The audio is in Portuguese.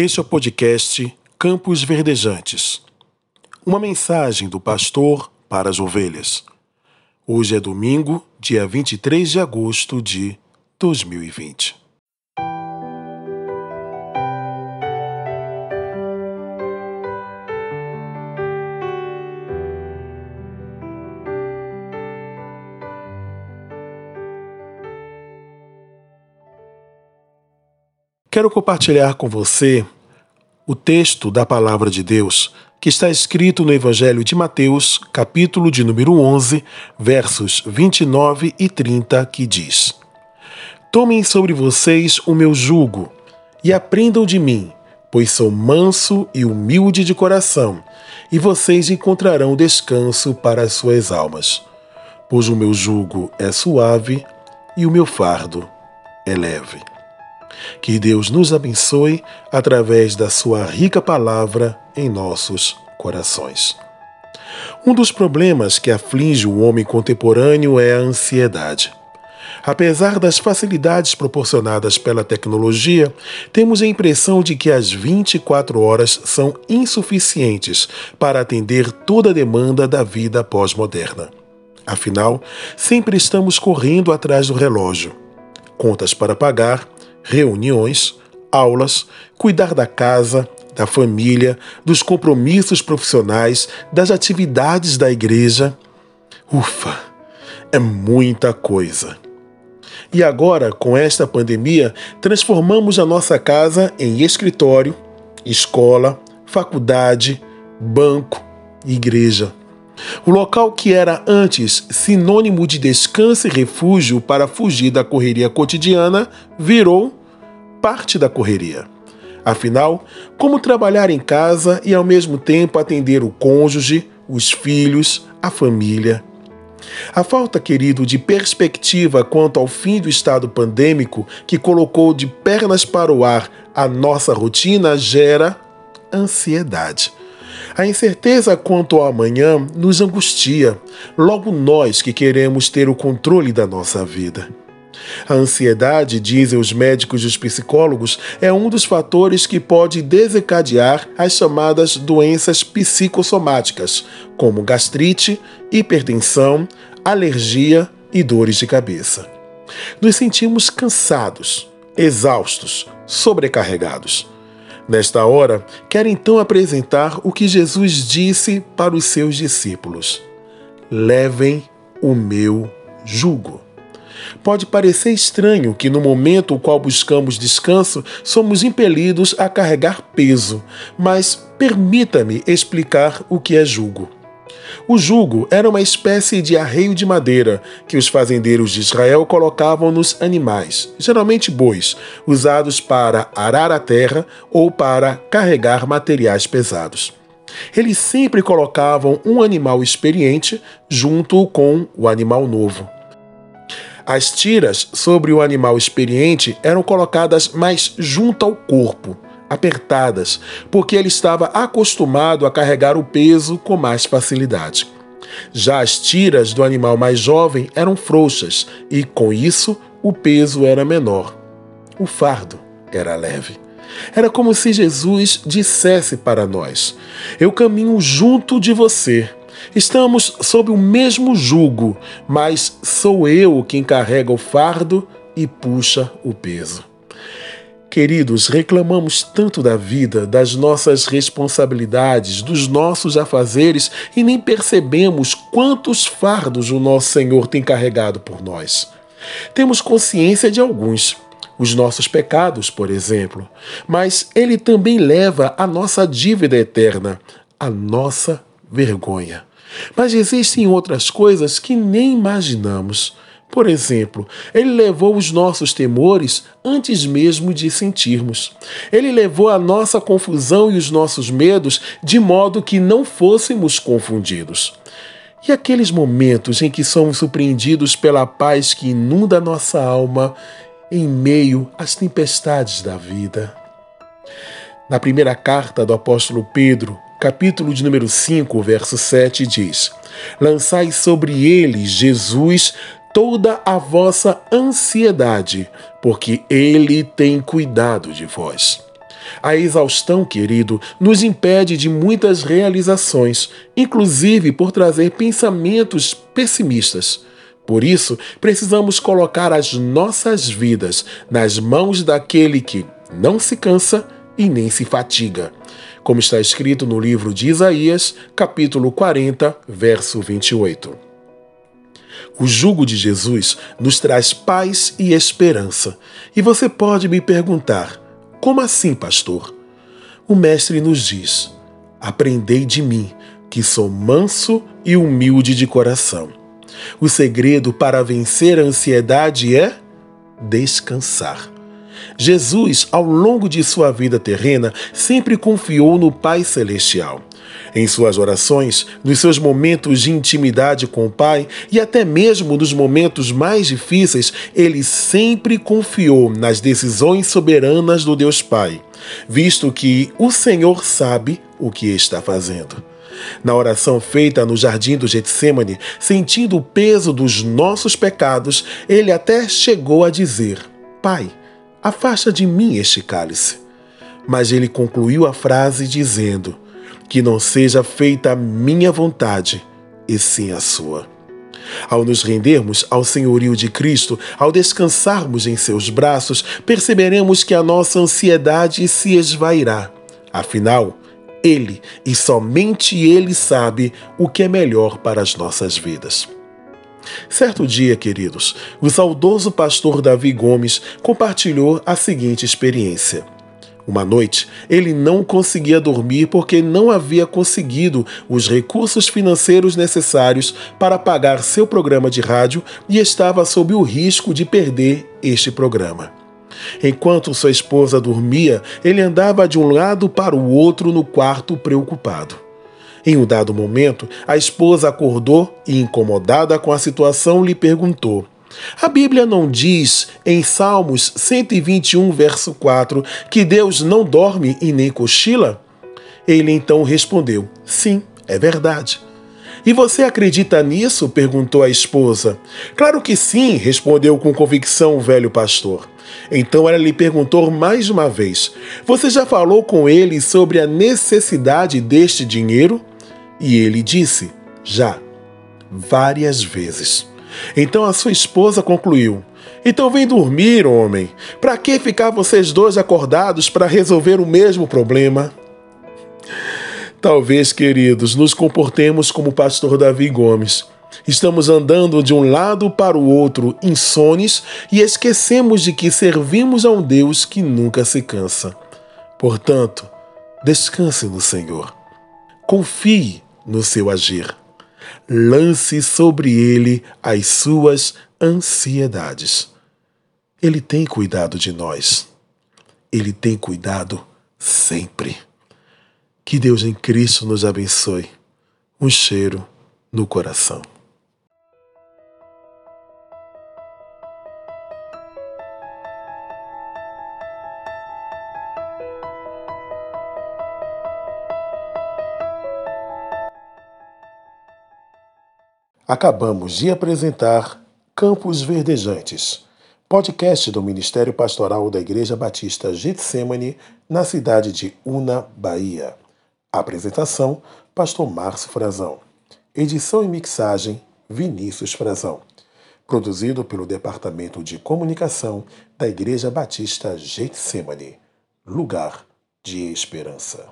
Este é o podcast Campos Verdejantes. Uma mensagem do pastor para as ovelhas. Hoje é domingo, dia 23 de agosto de 2020. Quero compartilhar com você o texto da palavra de Deus que está escrito no Evangelho de Mateus, capítulo de número 11, versos 29 e 30, que diz: Tomem sobre vocês o meu jugo e aprendam de mim, pois sou manso e humilde de coração, e vocês encontrarão descanso para as suas almas. Pois o meu jugo é suave e o meu fardo é leve. Que Deus nos abençoe através da Sua rica palavra em nossos corações. Um dos problemas que aflige o homem contemporâneo é a ansiedade. Apesar das facilidades proporcionadas pela tecnologia, temos a impressão de que as 24 horas são insuficientes para atender toda a demanda da vida pós-moderna. Afinal, sempre estamos correndo atrás do relógio. Contas para pagar, reuniões, aulas, cuidar da casa, da família, dos compromissos profissionais, das atividades da igreja. Ufa, é muita coisa. E agora, com esta pandemia, transformamos a nossa casa em escritório, escola, faculdade, banco, igreja. O local que era antes sinônimo de descanso e refúgio para fugir da correria cotidiana virou parte da correria. Afinal, como trabalhar em casa e ao mesmo tempo atender o cônjuge, os filhos, a família? A falta, querido, de perspectiva quanto ao fim do estado pandêmico que colocou de pernas para o ar a nossa rotina gera ansiedade. A incerteza quanto ao amanhã nos angustia, logo nós que queremos ter o controle da nossa vida. A ansiedade, dizem os médicos e os psicólogos, é um dos fatores que pode desencadear as chamadas doenças psicossomáticas, como gastrite, hipertensão, alergia e dores de cabeça. Nos sentimos cansados, exaustos, sobrecarregados. Nesta hora, quero então apresentar o que Jesus disse para os seus discípulos: Levem o meu jugo. Pode parecer estranho que, no momento no qual buscamos descanso, somos impelidos a carregar peso, mas permita-me explicar o que é jugo. O jugo era uma espécie de arreio de madeira que os fazendeiros de Israel colocavam nos animais, geralmente bois, usados para arar a terra ou para carregar materiais pesados. Eles sempre colocavam um animal experiente junto com o animal novo. As tiras sobre o animal experiente eram colocadas mais junto ao corpo, apertadas, porque ele estava acostumado a carregar o peso com mais facilidade. Já as tiras do animal mais jovem eram frouxas e, com isso, o peso era menor. O fardo era leve. Era como se Jesus dissesse para nós: Eu caminho junto de você Estamos sob o mesmo jugo, mas sou eu quem carrega o fardo e puxa o peso. Queridos, reclamamos tanto da vida, das nossas responsabilidades, dos nossos afazeres e nem percebemos quantos fardos o nosso Senhor tem carregado por nós. Temos consciência de alguns, os nossos pecados, por exemplo, mas Ele também leva a nossa dívida eterna, a nossa vergonha. Mas existem outras coisas que nem imaginamos. Por exemplo, ele levou os nossos temores antes mesmo de sentirmos. Ele levou a nossa confusão e os nossos medos de modo que não fôssemos confundidos. E aqueles momentos em que somos surpreendidos pela paz que inunda nossa alma em meio às tempestades da vida. Na primeira carta do apóstolo Pedro, capítulo de número 5, verso 7 diz: Lançai sobre ele, Jesus, toda a vossa ansiedade, porque ele tem cuidado de vós. A exaustão, querido, nos impede de muitas realizações, inclusive por trazer pensamentos pessimistas. Por isso, precisamos colocar as nossas vidas nas mãos daquele que não se cansa e nem se fatiga. Como está escrito no livro de Isaías, capítulo 40, verso 28. O jugo de Jesus nos traz paz e esperança. E você pode me perguntar: como assim, pastor? O Mestre nos diz: Aprendei de mim, que sou manso e humilde de coração. O segredo para vencer a ansiedade é descansar. Jesus, ao longo de sua vida terrena, sempre confiou no Pai Celestial. Em suas orações, nos seus momentos de intimidade com o Pai e até mesmo nos momentos mais difíceis, ele sempre confiou nas decisões soberanas do Deus Pai, visto que o Senhor sabe o que está fazendo. Na oração feita no jardim do Getsemane, sentindo o peso dos nossos pecados, ele até chegou a dizer: Pai, afasta de mim este cálice. Mas ele concluiu a frase dizendo: que não seja feita a minha vontade, e sim a sua. Ao nos rendermos ao senhorio de Cristo, ao descansarmos em seus braços, perceberemos que a nossa ansiedade se esvairá. Afinal, Ele e somente Ele sabe o que é melhor para as nossas vidas. Certo dia, queridos, o saudoso pastor Davi Gomes compartilhou a seguinte experiência. Uma noite, ele não conseguia dormir porque não havia conseguido os recursos financeiros necessários para pagar seu programa de rádio e estava sob o risco de perder este programa. Enquanto sua esposa dormia, ele andava de um lado para o outro no quarto preocupado. Em um dado momento, a esposa acordou e, incomodada com a situação, lhe perguntou: a Bíblia não diz em Salmos 121, verso 4, que Deus não dorme e nem cochila? Ele então respondeu: Sim, é verdade. E você acredita nisso? perguntou a esposa. Claro que sim, respondeu com convicção o velho pastor. Então ela lhe perguntou mais uma vez: Você já falou com ele sobre a necessidade deste dinheiro? E ele disse: Já, várias vezes. Então a sua esposa concluiu: Então vem dormir, homem. Para que ficar vocês dois acordados para resolver o mesmo problema? Talvez, queridos, nos comportemos como o pastor Davi Gomes. Estamos andando de um lado para o outro, insones, e esquecemos de que servimos a um Deus que nunca se cansa. Portanto, descanse no Senhor. Confie no seu agir lance sobre ele as suas ansiedades. Ele tem cuidado de nós. Ele tem cuidado sempre. Que Deus em Cristo nos abençoe. Um cheiro no coração. Acabamos de apresentar Campos Verdejantes, podcast do Ministério Pastoral da Igreja Batista Getsemane, na cidade de Una, Bahia. Apresentação: Pastor Márcio Frazão. Edição e mixagem: Vinícius Frazão. Produzido pelo Departamento de Comunicação da Igreja Batista Getsemane. Lugar de Esperança.